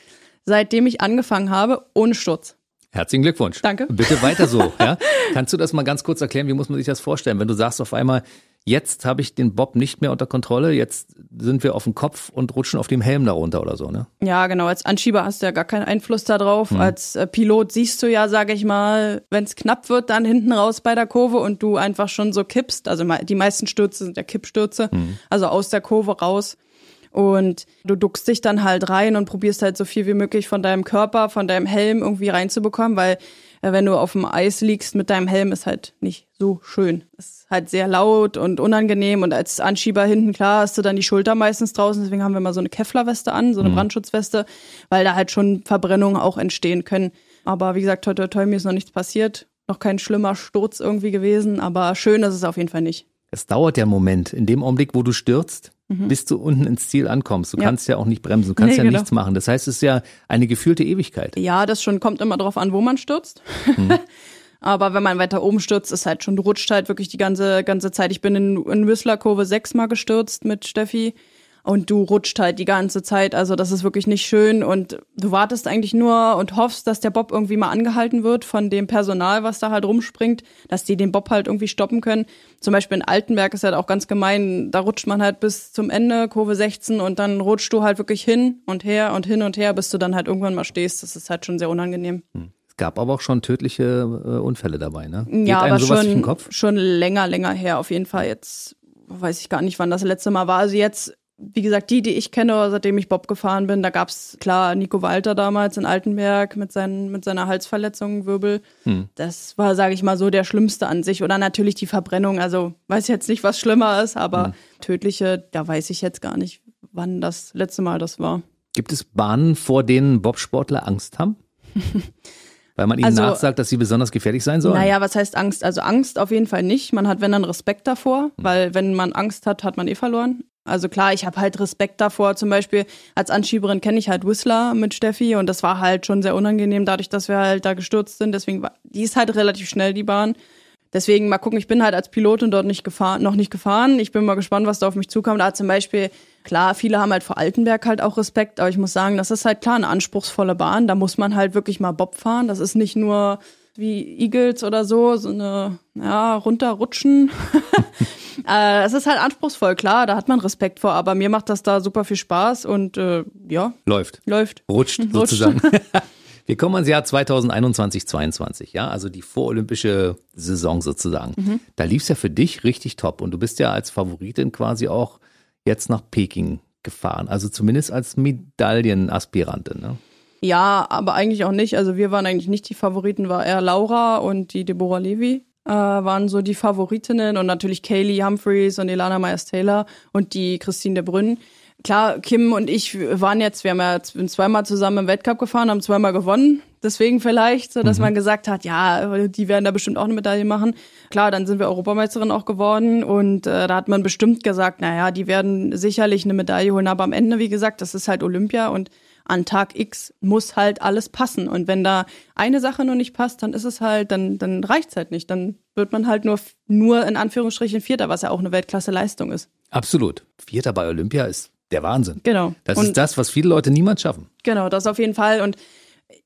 seitdem ich angefangen habe, ohne Sturz. Herzlichen Glückwunsch. Danke. Bitte weiter so. Ja? Kannst du das mal ganz kurz erklären? Wie muss man sich das vorstellen? Wenn du sagst auf einmal, jetzt habe ich den Bob nicht mehr unter Kontrolle, jetzt sind wir auf dem Kopf und rutschen auf dem Helm darunter oder so, ne? Ja, genau. Als Anschieber hast du ja gar keinen Einfluss darauf. Als äh, Pilot siehst du ja, sage ich mal, wenn es knapp wird, dann hinten raus bei der Kurve und du einfach schon so kippst. Also die meisten Stürze sind ja Kippstürze, also aus der Kurve raus. Und du duckst dich dann halt rein und probierst halt so viel wie möglich von deinem Körper, von deinem Helm irgendwie reinzubekommen, weil wenn du auf dem Eis liegst mit deinem Helm, ist halt nicht so schön. Ist halt sehr laut und unangenehm und als Anschieber hinten, klar, hast du dann die Schulter meistens draußen, deswegen haben wir mal so eine Kevlarweste an, so eine Brandschutzweste, weil da halt schon Verbrennungen auch entstehen können. Aber wie gesagt, toi toi toi, mir ist noch nichts passiert, noch kein schlimmer Sturz irgendwie gewesen, aber schön ist es auf jeden Fall nicht. Es dauert ja einen Moment. In dem Augenblick, wo du stürzt, bis du unten ins Ziel ankommst. Du Mhm. Ja. kannst ja auch nicht bremsen, du kannst Nee, ja genau. nichts machen. Das heißt, es ist ja eine gefühlte Ewigkeit. Ja, das schon kommt immer drauf an, wo man stürzt. Aber wenn man weiter oben stürzt, ist halt schon, du rutscht halt wirklich die ganze, ganze Zeit. Ich bin in, in Whistler Kurve sechsmal gestürzt mit Steffi. Und du rutscht halt die ganze Zeit. Also das ist wirklich nicht schön und du wartest eigentlich nur und hoffst, dass der Bob irgendwie mal angehalten wird von dem Personal, was da halt rumspringt, dass die den Bob halt irgendwie stoppen können. Zum Beispiel in Altenberg ist halt auch ganz gemein, da rutscht man halt bis zum Ende, Kurve 16 und dann rutscht du halt wirklich hin und her und hin und her, bis du dann halt irgendwann mal stehst. Das ist halt schon sehr unangenehm. Hm. Es gab aber auch schon tödliche äh, Unfälle dabei, ne? Geht ja, aber schon, schon länger, länger her auf jeden Fall. Jetzt weiß ich gar nicht, wann das letzte Mal war. Also jetzt wie gesagt, die, die ich kenne, seitdem ich Bob gefahren bin, da gab's klar Nico Walter damals in Altenberg mit, seinen, mit seiner Halsverletzung, Wirbel. Hm. Das war, sage ich mal, so der Schlimmste an sich. Oder natürlich die Verbrennung. Also weiß jetzt nicht, was schlimmer ist, aber hm. tödliche, da weiß ich jetzt gar nicht, wann das letzte Mal das war. Gibt es Bahnen, vor denen Bobsportler Angst haben? Weil man ihnen also, nachsagt, dass sie besonders gefährlich sein sollen? Naja, was heißt Angst? Also Angst auf jeden Fall nicht. Man hat, wenn dann Respekt davor, hm. weil wenn man Angst hat, hat man eh verloren. Also klar, ich habe halt Respekt davor. Zum Beispiel als Anschieberin kenne ich halt Whistler mit Steffi und das war halt schon sehr unangenehm, dadurch, dass wir halt da gestürzt sind. Deswegen war, die ist halt relativ schnell, die Bahn. Deswegen mal gucken, ich bin halt als Pilotin dort nicht gefahren, noch nicht gefahren. Ich bin mal gespannt, was da auf mich zukommt. Da zum Beispiel, klar, viele haben halt vor Altenberg halt auch Respekt, aber ich muss sagen, das ist halt klar eine anspruchsvolle Bahn. Da muss man halt wirklich mal Bob fahren. Das ist nicht nur wie Eagles oder so, so eine, ja, runterrutschen. äh, es ist halt anspruchsvoll, klar, da hat man Respekt vor, aber mir macht das da super viel Spaß und äh, ja. Läuft. Läuft. Rutscht, Rutscht. sozusagen. Wir kommen ans Jahr 2021, 22, ja, also die vorolympische Saison sozusagen. Mhm. Da lief es ja für dich richtig top und du bist ja als Favoritin quasi auch jetzt nach Peking gefahren, also zumindest als Medaillenaspirantin. Ne? Ja, aber eigentlich auch nicht. Also wir waren eigentlich nicht die Favoriten, war eher Laura und die Deborah Levy äh, waren so die Favoritinnen und natürlich Kaylee Humphreys und Ilana Myers-Taylor und die Christine de Brünn. Klar, Kim und ich waren jetzt, wir haben ja zweimal zusammen im Weltcup gefahren, haben zweimal gewonnen. Deswegen vielleicht, so dass mhm. man gesagt hat, ja, die werden da bestimmt auch eine Medaille machen. Klar, dann sind wir Europameisterin auch geworden und äh, da hat man bestimmt gesagt, naja, die werden sicherlich eine Medaille holen. Aber am Ende, wie gesagt, das ist halt Olympia und an Tag X muss halt alles passen. Und wenn da eine Sache nur nicht passt, dann ist es halt, dann, dann reicht's halt nicht. Dann wird man halt nur, nur in Anführungsstrichen Vierter, was ja auch eine Weltklasse-Leistung ist. Absolut. Vierter bei Olympia ist der Wahnsinn. Genau. Das und ist das, was viele Leute niemals schaffen. Genau, das auf jeden Fall. Und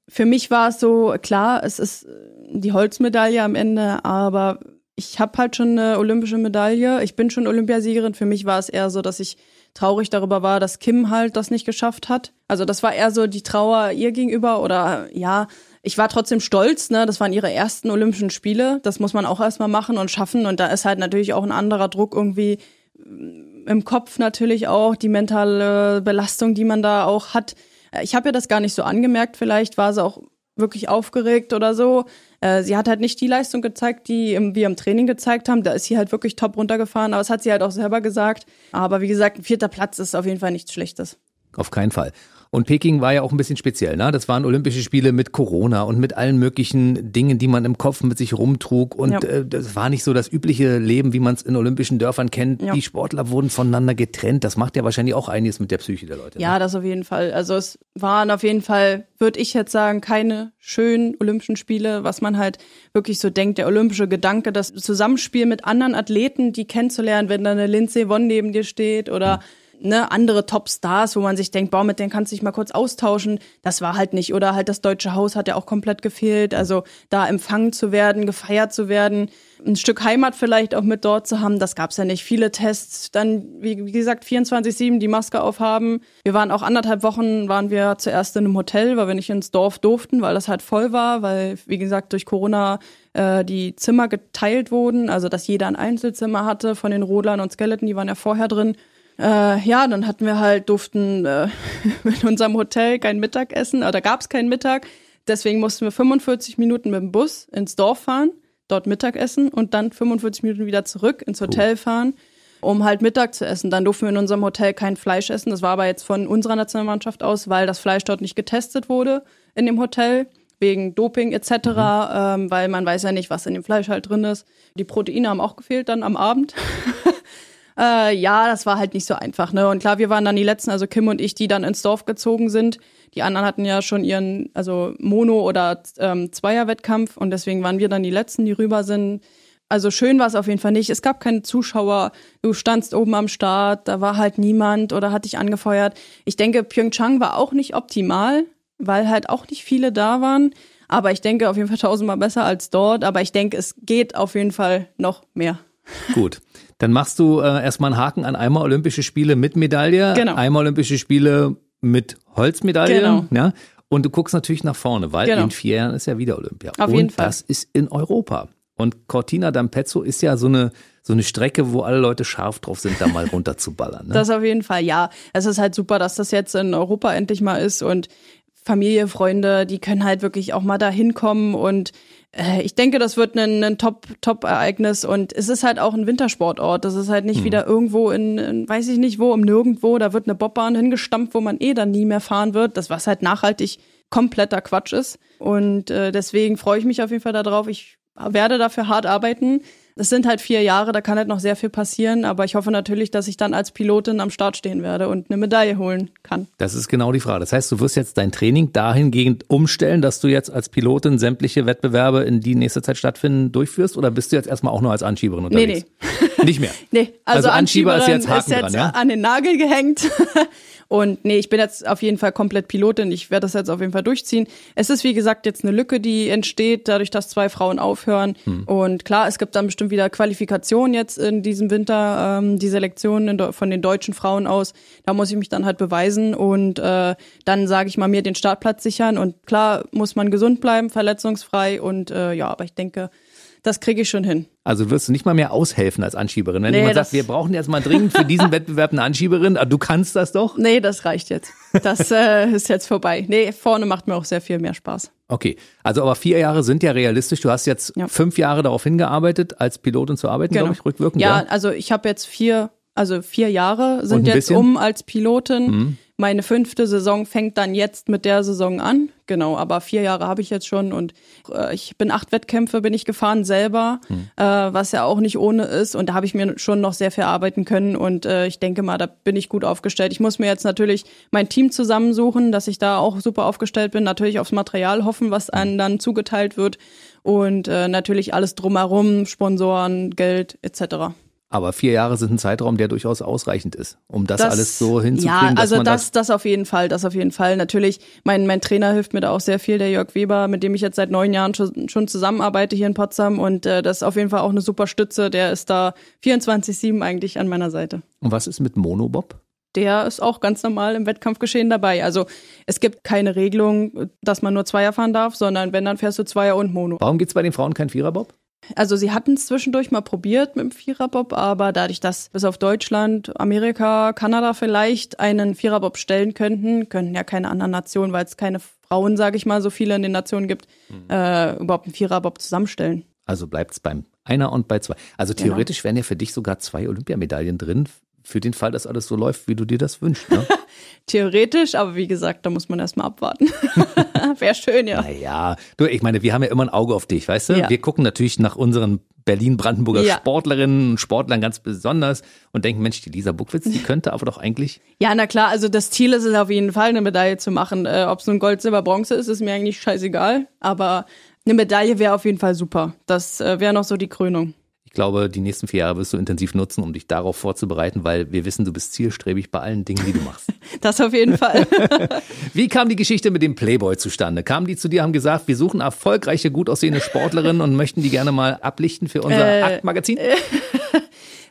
für mich war es so, klar, es ist die Holzmedaille am Ende, aber ich habe halt schon eine olympische Medaille. Ich bin schon Olympiasiegerin. Für mich war es eher so, dass ich traurig darüber war, dass Kim halt das nicht geschafft hat. Also das war eher so die Trauer ihr gegenüber oder ja, ich war trotzdem stolz, ne? Das waren ihre ersten Olympischen Spiele. Das muss man auch erstmal machen und schaffen. Und da ist halt natürlich auch ein anderer Druck irgendwie mm, im Kopf natürlich auch, die mentale Belastung, die man da auch hat. Ich habe ja das gar nicht so angemerkt, vielleicht war sie auch wirklich aufgeregt oder so. Äh, sie hat halt nicht die Leistung gezeigt, die wir im Training gezeigt haben. Da ist sie halt wirklich top runtergefahren, aber das hat sie halt auch selber gesagt. Aber wie gesagt, ein vierter Platz ist auf jeden Fall nichts Schlechtes. Auf keinen Fall. Und Peking war ja auch ein bisschen speziell, ne? Das waren Olympische Spiele mit Corona und mit allen möglichen Dingen, die man im Kopf mit sich rumtrug. Und ja. äh, das war nicht so das übliche Leben, wie man es in olympischen Dörfern kennt. Ja. Die Sportler wurden voneinander getrennt. Das macht ja wahrscheinlich auch einiges mit der Psyche der Leute. Ja, ne? das auf jeden Fall. Also es waren auf jeden Fall, würde ich jetzt sagen, keine schönen Olympischen Spiele, was man halt wirklich so denkt, der olympische Gedanke, das Zusammenspiel mit anderen Athleten, die kennenzulernen, wenn da eine Lindsay Vonn neben dir steht oder hm ne, andere Top-Stars, wo man sich denkt, boah, mit denen kannst du dich mal kurz austauschen. Das war halt nicht. Oder halt das Deutsche Haus hat ja auch komplett gefehlt. Also da empfangen zu werden, gefeiert zu werden, ein Stück Heimat vielleicht auch mit dort zu haben, das gab's ja nicht. Viele Tests, dann, wie, wie gesagt, 24-7 die Maske aufhaben. Wir waren auch anderthalb Wochen, waren wir zuerst in einem Hotel, weil wir nicht ins Dorf durften, weil das halt voll war, weil, wie gesagt, durch Corona äh, die Zimmer geteilt wurden, also dass jeder ein Einzelzimmer hatte von den Rodlern und Skeleton, die waren ja vorher drin. Äh, ja, dann hatten wir halt, durften äh, in unserem Hotel kein Mittagessen, oder gab es keinen Mittag. Deswegen mussten wir 45 Minuten mit dem Bus ins Dorf fahren, dort Mittag essen und dann 45 Minuten wieder zurück ins Hotel fahren, um halt Mittag zu essen. Dann durften wir in unserem Hotel kein Fleisch essen. Das war aber jetzt von unserer Nationalmannschaft aus, weil das Fleisch dort nicht getestet wurde in dem Hotel wegen Doping etc., mhm. ähm, weil man weiß ja nicht, was in dem Fleisch halt drin ist. Die Proteine haben auch gefehlt dann am Abend. Äh, ja, das war halt nicht so einfach, ne? Und klar, wir waren dann die letzten, also Kim und ich, die dann ins Dorf gezogen sind. Die anderen hatten ja schon ihren, also Mono- oder ähm, Zweier-Wettkampf und deswegen waren wir dann die letzten, die rüber sind. Also schön war es auf jeden Fall nicht. Es gab keine Zuschauer. Du standst oben am Start, da war halt niemand oder hat dich angefeuert. Ich denke, Pyeongchang war auch nicht optimal, weil halt auch nicht viele da waren. Aber ich denke auf jeden Fall tausendmal besser als dort. Aber ich denke, es geht auf jeden Fall noch mehr. Gut. Dann machst du äh, erstmal einen Haken an einmal Olympische Spiele mit Medaille, Genau. einmal Olympische Spiele mit Holzmedaille. Genau. Ja? Und du guckst natürlich nach vorne, weil Genau. in vier Jahren ist ja wieder Olympia. Auf Und jeden Fall. das ist in Europa. Und Cortina d'Ampezzo ist ja so eine, so eine Strecke, wo alle Leute scharf drauf sind, da mal runter zu ballern. Ne? Das auf jeden Fall, ja. Es ist halt super, dass das jetzt in Europa endlich mal ist und Familie, Freunde, die können halt wirklich auch mal da hinkommen und ich denke, das wird ein, ein Top, Top-Ereignis und es ist halt auch ein Wintersportort. Das ist halt nicht wieder irgendwo in, in, weiß ich nicht wo, um nirgendwo. Da wird eine Bobbahn hingestampft, wo man eh dann nie mehr fahren wird. Das, was halt nachhaltig kompletter Quatsch ist. Und äh, deswegen freue ich mich auf jeden Fall darauf. Ich werde dafür hart arbeiten. Es sind halt vier Jahre, da kann halt noch sehr viel passieren, aber ich hoffe natürlich, dass ich dann als Pilotin am Start stehen werde und eine Medaille holen kann. Das ist genau die Frage. Das heißt, du wirst jetzt dein Training dahingehend umstellen, dass du jetzt als Pilotin sämtliche Wettbewerbe, in die in nächster Zeit stattfinden, durchführst? Oder bist du jetzt erstmal auch nur als Anschieberin Nee, unterwegs? Nee. Nicht mehr. Nee, Also also, Anschieber ist jetzt Haken dran, ja? an den Nagel gehängt. Und nee, ich bin jetzt auf jeden Fall komplett Pilotin. Ich werde das jetzt auf jeden Fall durchziehen. Es ist, wie gesagt, jetzt eine Lücke, die entsteht, dadurch, dass zwei Frauen aufhören. Hm. Und klar, es gibt dann bestimmt wieder Qualifikationen jetzt in diesem Winter, ähm, die Selektion in, Deu- von den deutschen Frauen aus. Da muss ich mich dann halt beweisen und äh, dann, sage ich mal, mir den Startplatz sichern. Und klar muss man gesund bleiben, verletzungsfrei. Und äh, ja, aber ich denke, das kriege ich schon hin. Also wirst du nicht mal mehr aushelfen als Anschieberin. Wenn Nee, jemand sagt, wir brauchen jetzt mal dringend für diesen Wettbewerb eine Anschieberin, ah, du kannst das doch? Nee, das reicht jetzt. Das äh, ist jetzt vorbei. Nee, vorne macht mir auch sehr viel mehr Spaß. Okay, also aber vier Jahre sind ja realistisch. Du hast jetzt Ja. fünf Jahre darauf hingearbeitet, als Pilotin zu arbeiten, glaube ich, rückwirkend. Genau. Ja, also ich habe jetzt vier, also vier Jahre sind jetzt bisschen? Mhm. um als Pilotin. Meine fünfte Saison fängt dann jetzt mit der Saison an. Genau, aber vier Jahre habe ich jetzt schon und äh, ich bin acht Wettkämpfe bin ich gefahren selber, Mhm. äh, was ja auch nicht ohne ist und da habe ich mir schon noch sehr viel arbeiten können und äh, ich denke mal, da bin ich gut aufgestellt. Ich muss mir jetzt natürlich mein Team zusammensuchen, dass ich da auch super aufgestellt bin, natürlich aufs Material hoffen, was Mhm. einem dann zugeteilt wird und äh, natürlich alles drumherum, Sponsoren, Geld etc. Aber vier Jahre sind ein Zeitraum, der durchaus ausreichend ist, um das, alles so hinzukriegen, Ja, dass also man das, das auf jeden Fall, das auf jeden Fall. Natürlich, mein, mein Trainer hilft mir da auch sehr viel, der Jörg Weber, mit dem ich jetzt seit neun Jahren schon, schon zusammenarbeite hier in Potsdam und äh, das ist auf jeden Fall auch eine super Stütze. Der ist da 24-7 eigentlich an meiner Seite. Und was ist mit Monobob? Der ist auch ganz normal im Wettkampfgeschehen dabei. Also es gibt keine Regelung, dass man nur Zweier fahren darf, sondern wenn, dann fährst du Zweier und Mono. Warum gibt's bei den Frauen keinen Viererbob? Also sie hatten es zwischendurch mal probiert mit dem Viererbob, aber dadurch, dass bis auf Deutschland, Amerika, Kanada vielleicht einen Viererbob stellen könnten, könnten ja keine anderen Nationen, weil es keine Frauen, sage ich mal, so viele in den Nationen gibt, äh, überhaupt einen Viererbob zusammenstellen. Also bleibt's beim Einer und bei zwei. Also Genau. theoretisch wären ja für dich sogar zwei Olympiamedaillen drin, für den Fall, dass alles so läuft, wie du dir das wünschst. Ne? Theoretisch, aber wie gesagt, da muss man erstmal abwarten. Wäre schön, ja. naja, du, ich meine, wir haben ja immer ein Auge auf dich, weißt du? Ja. Wir gucken natürlich nach unseren Berlin-Brandenburger Ja. Sportlerinnen und Sportlern ganz besonders und denken, Mensch, die Lisa Buckwitz, die könnte aber doch eigentlich Ja, na klar, also das Ziel ist es auf jeden Fall, eine Medaille zu machen. Äh, Ob es nun Gold, Silber, Bronze ist, ist mir eigentlich scheißegal. Aber eine Medaille wäre auf jeden Fall super. Das äh, wäre noch so die Krönung. Ich glaube, die nächsten vier Jahre wirst du intensiv nutzen, um dich darauf vorzubereiten, weil wir wissen, du bist zielstrebig bei allen Dingen, die du machst. Das auf jeden Fall. Wie kam die Geschichte mit dem Playboy zustande? Kamen die zu dir, haben gesagt, wir suchen erfolgreiche, gut aussehende Sportlerinnen und möchten die gerne mal ablichten für unser Äh, Aktmagazin?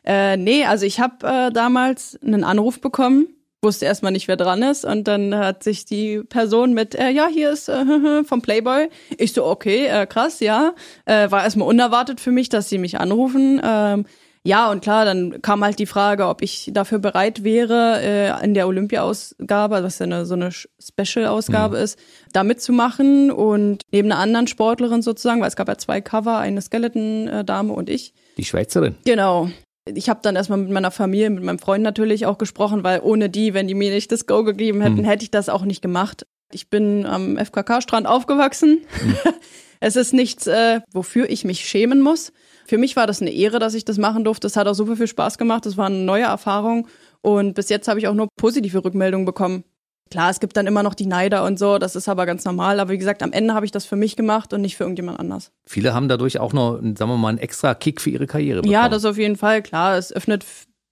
Äh, nee, also ich habe äh, damals einen Anruf bekommen, wusste erstmal nicht, wer dran ist und dann hat sich die Person mit, äh, ja, hier ist äh, vom Playboy. Ich so, okay, äh, krass, ja. Äh, war erstmal unerwartet für mich, dass sie mich anrufen. Ähm, ja, und klar, dann kam halt die Frage, ob ich dafür bereit wäre, äh, in der Olympia-Ausgabe, was ja eine, so eine Special-Ausgabe ist, da mitzumachen und neben einer anderen Sportlerin sozusagen, weil es gab ja zwei Cover, eine Skeleton-Dame und ich. Die Schweizerin. Genau. Ich habe dann erstmal mit meiner Familie, mit meinem Freund natürlich auch gesprochen, weil ohne die, wenn die mir nicht das Go gegeben hätten, Hm. hätte ich das auch nicht gemacht. Ich bin am FKK-Strand aufgewachsen. es ist nichts, äh, wofür ich mich schämen muss. Für mich war das eine Ehre, dass ich das machen durfte. Es hat auch super viel Spaß gemacht. Es war eine neue Erfahrung. Und bis jetzt habe ich auch nur positive Rückmeldungen bekommen. Klar, es gibt dann immer noch die Neider und so, das ist aber ganz normal. Aber wie gesagt, am Ende habe ich das für mich gemacht und nicht für irgendjemand anders. Viele haben dadurch auch noch, sagen wir mal, einen extra Kick für ihre Karriere bekommen. Ja, das auf jeden Fall, klar. Es öffnet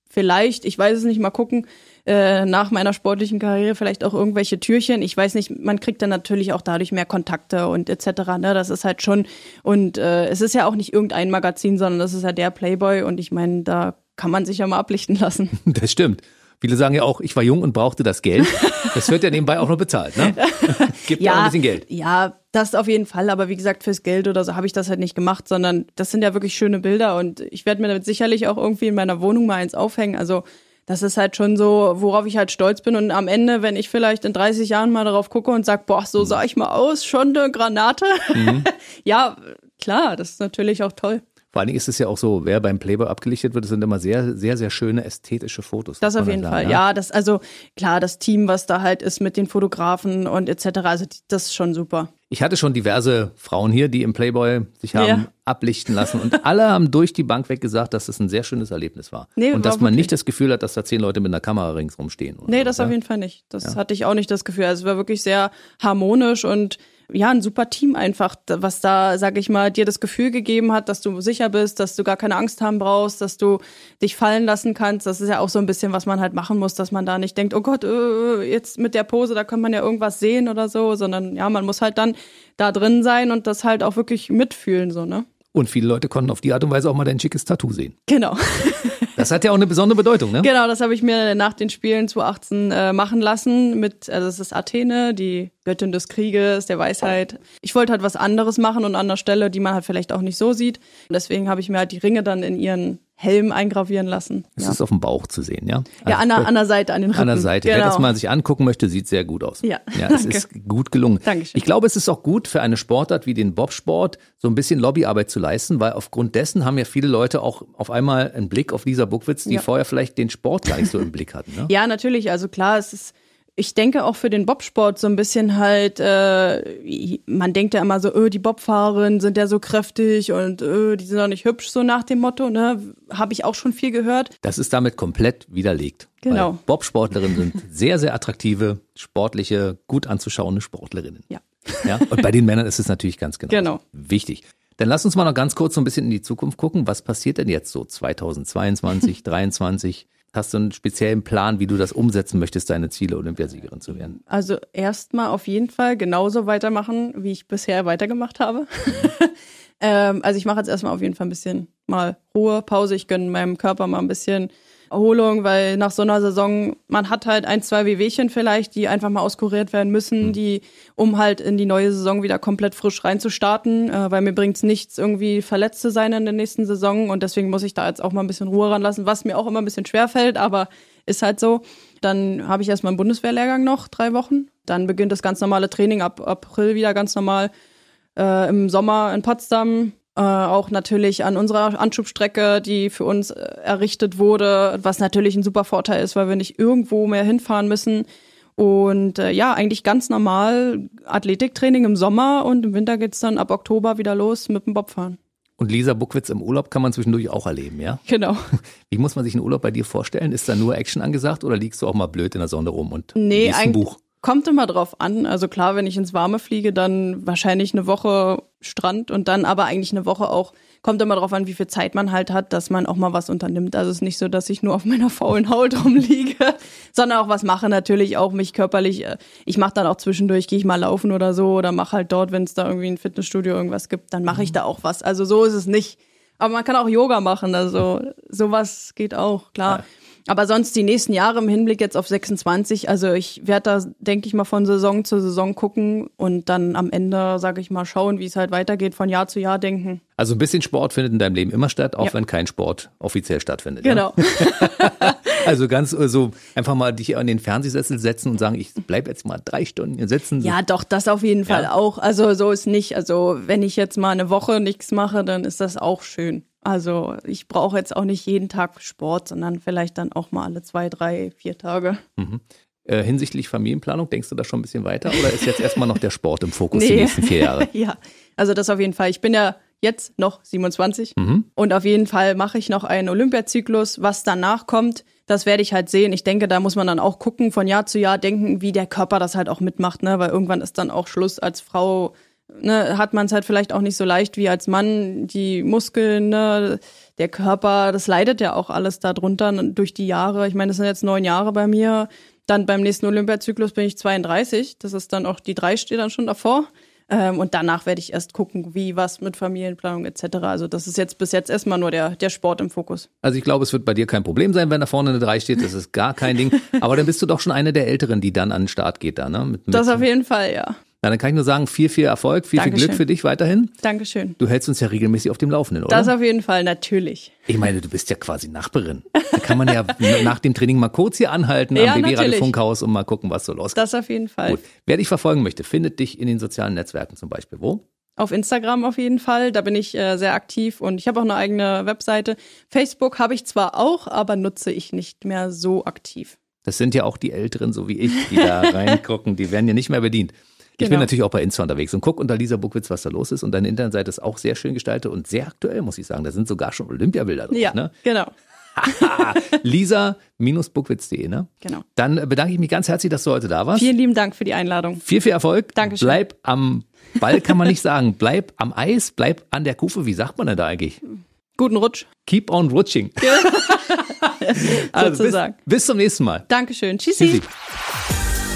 vielleicht, ich weiß es nicht, mal gucken, äh, nach meiner sportlichen Karriere vielleicht auch irgendwelche Türchen. Ich weiß nicht, man kriegt dann natürlich auch dadurch mehr Kontakte und etc. Ne? Das ist halt schon, und äh, es ist ja auch nicht irgendein Magazin, sondern das ist ja der Playboy und ich meine, da kann man sich ja mal ablichten lassen. Das stimmt. Viele sagen ja auch, ich war jung und brauchte das Geld. Das wird ja nebenbei auch noch bezahlt, ne? Gibt ja, auch ein bisschen Geld. Ja, das auf jeden Fall. Aber wie gesagt, fürs Geld oder so habe ich das halt nicht gemacht, sondern das sind ja wirklich schöne Bilder und ich werde mir damit sicherlich auch irgendwie in meiner Wohnung mal eins aufhängen. Also das ist halt schon so, worauf ich halt stolz bin. Und am Ende, wenn ich vielleicht in 30 Jahren mal darauf gucke und sage, boah, so sah ich mal aus, schon eine Granate. Mhm. ja, klar, das ist natürlich auch toll. Vor allen Dingen ist es ja auch so, wer beim Playboy abgelichtet wird, das sind immer sehr, sehr, sehr schöne ästhetische Fotos. Das auf jeden sagen, Fall, ja? ja. Das, also klar, das Team, was da halt ist mit den Fotografen und etc., also das ist schon super. Ich hatte schon diverse Frauen hier, die im Playboy sich haben ja. ablichten lassen und alle haben durch die Bank weg gesagt, dass es ein sehr schönes Erlebnis war. Nee, und dass man nicht das Gefühl hat, dass da zehn Leute mit einer Kamera ringsrum stehen. Nee, so, das ja? auf jeden Fall nicht. Das hatte ich auch nicht das Gefühl. Also es war wirklich sehr harmonisch und ja, ein super Team einfach, was da, sag ich mal, dir das Gefühl gegeben hat, dass du sicher bist, dass du gar keine Angst haben brauchst, dass du dich fallen lassen kannst. Das ist ja auch so ein bisschen, was man halt machen muss, dass man da nicht denkt, oh Gott, äh, jetzt mit der Pose, da kann man ja irgendwas sehen oder so, sondern ja, man muss halt dann da drin sein und das halt auch wirklich mitfühlen, so, ne? Und viele Leute konnten auf die Art und Weise auch mal dein schickes Tattoo sehen. Genau. Das hat ja auch eine besondere Bedeutung, ne? Genau, das habe ich mir nach den Spielen 2018 äh, machen lassen. Mit, also es ist Athene, die Göttin des Krieges, der Weisheit. Ich wollte halt was anderes machen und an einer Stelle, die man halt vielleicht auch nicht so sieht. Und deswegen habe ich mir halt die Ringe dann in ihren Helm eingravieren lassen. Es ja. ist auf dem Bauch zu sehen, ja? Ja, an der, an der Seite, an den Rücken. An der Seite. Genau. Wer das mal sich angucken möchte, sieht sehr gut aus. Ja, ja es ist gut gelungen. Dankeschön. Ich glaube, es ist auch gut für eine Sportart wie den Bobsport, so ein bisschen Lobbyarbeit zu leisten, weil aufgrund dessen haben ja viele Leute auch auf einmal einen Blick auf Lisa Buckwitz, die ja. vorher vielleicht den Sport gar nicht so im Blick hatten. Ne? Ja, natürlich. Also klar, es ist ich denke auch für den Bobsport so ein bisschen halt, äh, man denkt ja immer so, öh, die Bobfahrerinnen sind ja so kräftig und öh, die sind doch nicht hübsch, so nach dem Motto, ne? Habe ich auch schon viel gehört. Das ist damit komplett widerlegt. Genau. Bobsportlerinnen sind sehr, sehr attraktive, sportliche, gut anzuschauende Sportlerinnen. Ja. ja. Und bei den Männern ist es natürlich ganz genau, genau. wichtig. Dann lass uns mal noch ganz kurz so ein bisschen in die Zukunft gucken. Was passiert denn jetzt so 2022, 2023? Hast du einen speziellen Plan, wie du das umsetzen möchtest, deine Ziele, Olympiasiegerin zu werden? Also erstmal auf jeden Fall genauso weitermachen, wie ich bisher weitergemacht habe. ähm, also ich mache jetzt erstmal auf jeden Fall ein bisschen mal Ruhe, Pause. Ich gönne meinem Körper mal ein bisschen Erholung, weil nach so einer Saison, man hat halt ein, zwei Wehwehchen vielleicht, die einfach mal auskuriert werden müssen, mhm. die, um halt in die neue Saison wieder komplett frisch reinzustarten, äh, weil mir bringt's nichts, irgendwie verletzt zu sein in der nächsten Saison und deswegen muss ich da jetzt auch mal ein bisschen Ruhe ranlassen, was mir auch immer ein bisschen schwer fällt, aber ist halt so. Dann habe ich erstmal einen Bundeswehrlehrgang noch, drei Wochen. Dann beginnt das ganz normale Training ab April wieder ganz normal. Äh, Im Sommer in Potsdam äh, auch natürlich an unserer Anschubstrecke, die für uns äh, errichtet wurde, was natürlich ein super Vorteil ist, weil wir nicht irgendwo mehr hinfahren müssen. Und äh, ja, eigentlich ganz normal Athletiktraining im Sommer und im Winter geht's dann ab Oktober wieder los mit dem Bobfahren. Und Lisa Buckwitz im Urlaub kann man zwischendurch auch erleben, ja? Genau. Wie muss man sich einen Urlaub bei dir vorstellen? Ist da nur Action angesagt oder liegst du auch mal blöd in der Sonne rum und nee, liest ein Buch? Kommt immer drauf an. Also klar, wenn ich ins Warme fliege, dann wahrscheinlich eine Woche Strand und dann aber eigentlich eine Woche auch. Kommt immer drauf an, wie viel Zeit man halt hat, dass man auch mal was unternimmt. Also es ist nicht so, dass ich nur auf meiner faulen Haut rumliege, sondern auch was mache natürlich auch mich körperlich. Äh, ich mache dann auch zwischendurch, gehe ich mal laufen oder so oder mache halt dort, wenn es da irgendwie ein Fitnessstudio irgendwas gibt, dann mache ich da auch was. Also so ist es nicht. Aber man kann auch Yoga machen, also sowas geht auch, klar. Ja. Aber sonst die nächsten Jahre im Hinblick jetzt auf 26, also ich werde da, denke ich mal, von Saison zu Saison gucken und dann am Ende, sage ich mal, schauen, wie es halt weitergeht, von Jahr zu Jahr denken. Also ein bisschen Sport findet in deinem Leben immer statt, auch ja. wenn kein Sport offiziell stattfindet. Genau. Ja? also ganz so also einfach mal dich an den Fernsehsessel setzen und sagen, ich bleib jetzt mal drei Stunden hier sitzen. Ja, doch, das auf jeden Fall ja. auch. Also so ist nicht. Also wenn ich jetzt mal eine Woche nichts mache, dann ist das auch schön. Also ich brauche jetzt auch nicht jeden Tag Sport, sondern vielleicht dann auch mal alle zwei, drei, vier Tage. Mhm. Äh, hinsichtlich Familienplanung, denkst du da schon ein bisschen weiter oder ist jetzt erstmal noch der Sport im Fokus nee. die nächsten vier Jahre? ja, also das auf jeden Fall. Ich bin ja jetzt noch 27 mhm. und auf jeden Fall mache ich noch einen Olympiazyklus. Was danach kommt, das werde ich halt sehen. Ich denke, da muss man dann auch gucken, von Jahr zu Jahr denken, wie der Körper das halt auch mitmacht, ne? Weil irgendwann ist dann auch Schluss als Frau. Ne, hat man es halt vielleicht auch nicht so leicht wie als Mann. Die Muskeln, ne, der Körper, das leidet ja auch alles darunter durch die Jahre. Ich meine, das sind jetzt neun Jahre bei mir. Dann beim nächsten Olympiazyklus bin ich 32. Das ist dann auch, die drei steht dann schon davor. Ähm, und danach werde ich erst gucken, wie, was mit Familienplanung etc. Also das ist jetzt bis jetzt erstmal nur der, der Sport im Fokus. Also ich glaube, es wird bei dir kein Problem sein, wenn da vorne eine 3 steht. Das ist gar kein Ding. Aber dann bist du doch schon eine der Älteren, die dann an den Start geht da, ne? Mit, mit das auf jeden Fall, ja. Na, dann kann ich nur sagen, viel, viel Erfolg, viel, Dankeschön. viel Glück für dich weiterhin. Dankeschön. Du hältst uns ja regelmäßig auf dem Laufenden, oder? Das auf jeden Fall, natürlich. Ich meine, du bist ja quasi Nachbarin. Da kann man ja nach dem Training mal kurz hier anhalten ja, am BB-Radio Funkhaus und mal gucken, was so losgeht. Das auf jeden Fall. Gut. Wer dich verfolgen möchte, findet dich in den sozialen Netzwerken zum Beispiel wo? Auf Instagram auf jeden Fall, da bin ich äh, sehr aktiv und ich habe auch eine eigene Webseite. Facebook habe ich zwar auch, aber nutze ich nicht mehr so aktiv. Das sind ja auch die Älteren, so wie ich, die da reingucken, die werden ja nicht mehr bedient. Ich genau. bin natürlich auch bei Insta unterwegs und guck unter Lisa Buckwitz, was da los ist. Und deine Internetseite ist auch sehr schön gestaltet und sehr aktuell, muss ich sagen. Da sind sogar schon Olympiabilder drauf. Ja, ne? genau. Lisa-buckwitz.de, ne? Genau. Dann bedanke ich mich ganz herzlich, dass du heute da warst. Vielen lieben Dank für die Einladung. Viel, viel Erfolg. Dankeschön. Bleib am Ball, kann man nicht sagen. Bleib am Eis, bleib an der Kufe. Wie sagt man denn da eigentlich? Guten Rutsch. Keep on rutsching. also bis, bis, zum nächsten Mal. Dankeschön. Tschüssi. Tschüssi.